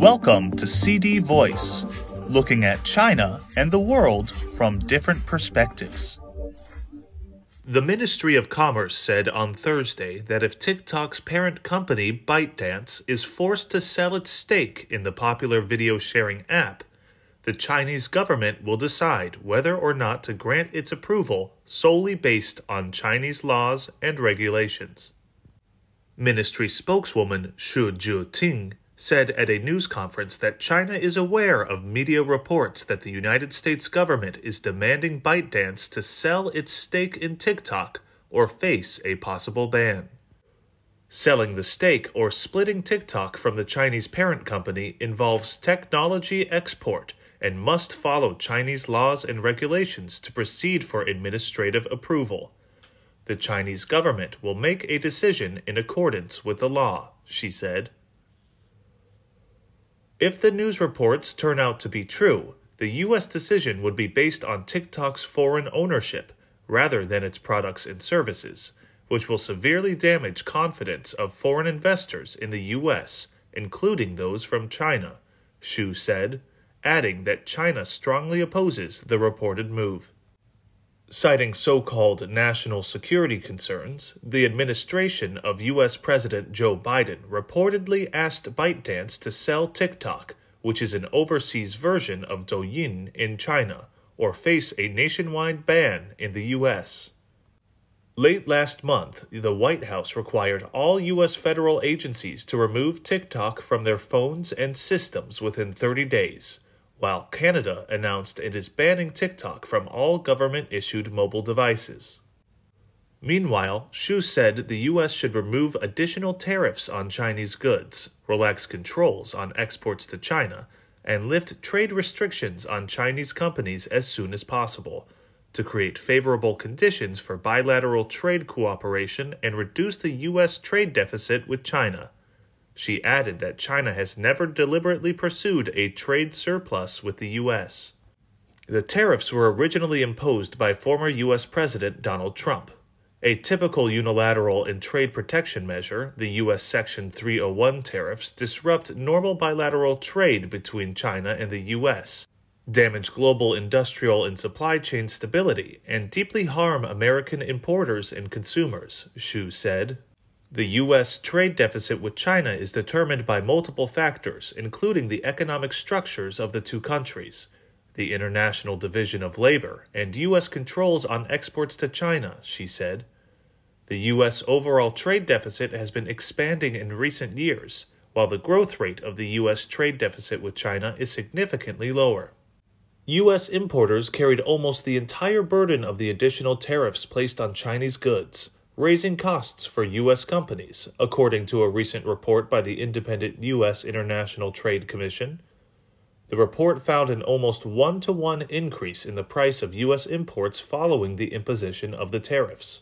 Welcome to CD Voice, looking at China and the world from different perspectives. The Ministry of Commerce said on Thursday that if TikTok's parent company, ByteDance, is forced to sell its stake in the popular video sharing app, the Chinese government will decide whether or not to grant its approval solely based on Chinese laws and regulations. Ministry spokeswoman Shu Jueting said at a news conference that China is aware of media reports that the United States government is demanding ByteDance to sell its stake in TikTok or face a possible ban. Selling the stake or splitting TikTok from the Chinese parent company involves technology export and must follow Chinese laws and regulations to proceed for administrative approval. The Chinese government will make a decision in accordance with the law, she said. If the news reports turn out to be true, the U.S. decision would be based on TikTok's foreign ownership rather than its products and services, which will severely damage confidence of foreign investors in the U.S., including those from China, Shu said, adding that China strongly opposes the reported move. Citing so called national security concerns, the administration of U.S. President Joe Biden reportedly asked ByteDance to sell TikTok, which is an overseas version of Douyin in China, or face a nationwide ban in the U.S. Late last month, the White House required all U.S. federal agencies to remove TikTok from their phones and systems within 30 days while Canada announced it is banning TikTok from all government issued mobile devices. Meanwhile, Shu said the U.S. should remove additional tariffs on Chinese goods, relax controls on exports to China, and lift trade restrictions on Chinese companies as soon as possible to create favorable conditions for bilateral trade cooperation and reduce the U.S. trade deficit with China. She added that China has never deliberately pursued a trade surplus with the U.S. The tariffs were originally imposed by former U.S. President Donald Trump. A typical unilateral and trade protection measure, the U.S. Section 301 tariffs disrupt normal bilateral trade between China and the U.S., damage global industrial and supply chain stability, and deeply harm American importers and consumers, Shu said. The U.S. trade deficit with China is determined by multiple factors, including the economic structures of the two countries, the International Division of Labor, and U.S. controls on exports to China, she said. The U.S. overall trade deficit has been expanding in recent years, while the growth rate of the U.S. trade deficit with China is significantly lower. U.S. importers carried almost the entire burden of the additional tariffs placed on Chinese goods raising costs for U.S. companies, according to a recent report by the independent U.S. International Trade Commission. The report found an almost one to one increase in the price of U.S. imports following the imposition of the tariffs.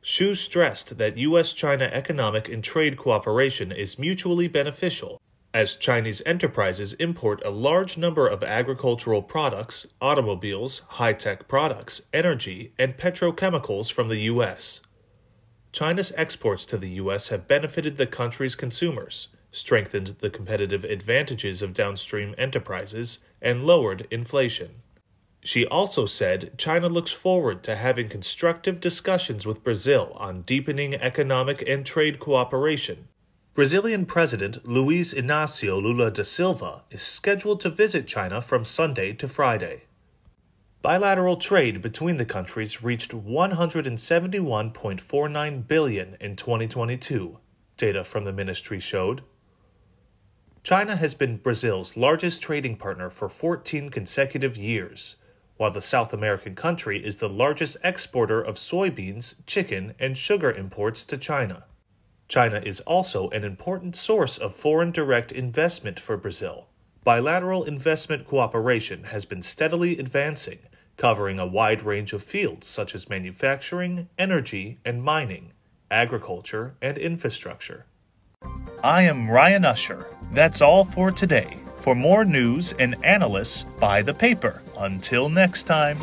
Shu stressed that U.S. China economic and trade cooperation is mutually beneficial, as Chinese enterprises import a large number of agricultural products, automobiles, high tech products, energy, and petrochemicals from the U.S. China's exports to the U.S. have benefited the country's consumers, strengthened the competitive advantages of downstream enterprises, and lowered inflation. She also said China looks forward to having constructive discussions with Brazil on deepening economic and trade cooperation. Brazilian President Luiz Inácio Lula da Silva is scheduled to visit China from Sunday to Friday. Bilateral trade between the countries reached 171.49 billion in 2022, data from the ministry showed. China has been Brazil's largest trading partner for 14 consecutive years, while the South American country is the largest exporter of soybeans, chicken, and sugar imports to China. China is also an important source of foreign direct investment for Brazil. Bilateral investment cooperation has been steadily advancing covering a wide range of fields such as manufacturing, energy, and mining, agriculture, and infrastructure. I am Ryan Usher. That's all for today. For more news and analysis, buy the paper. Until next time.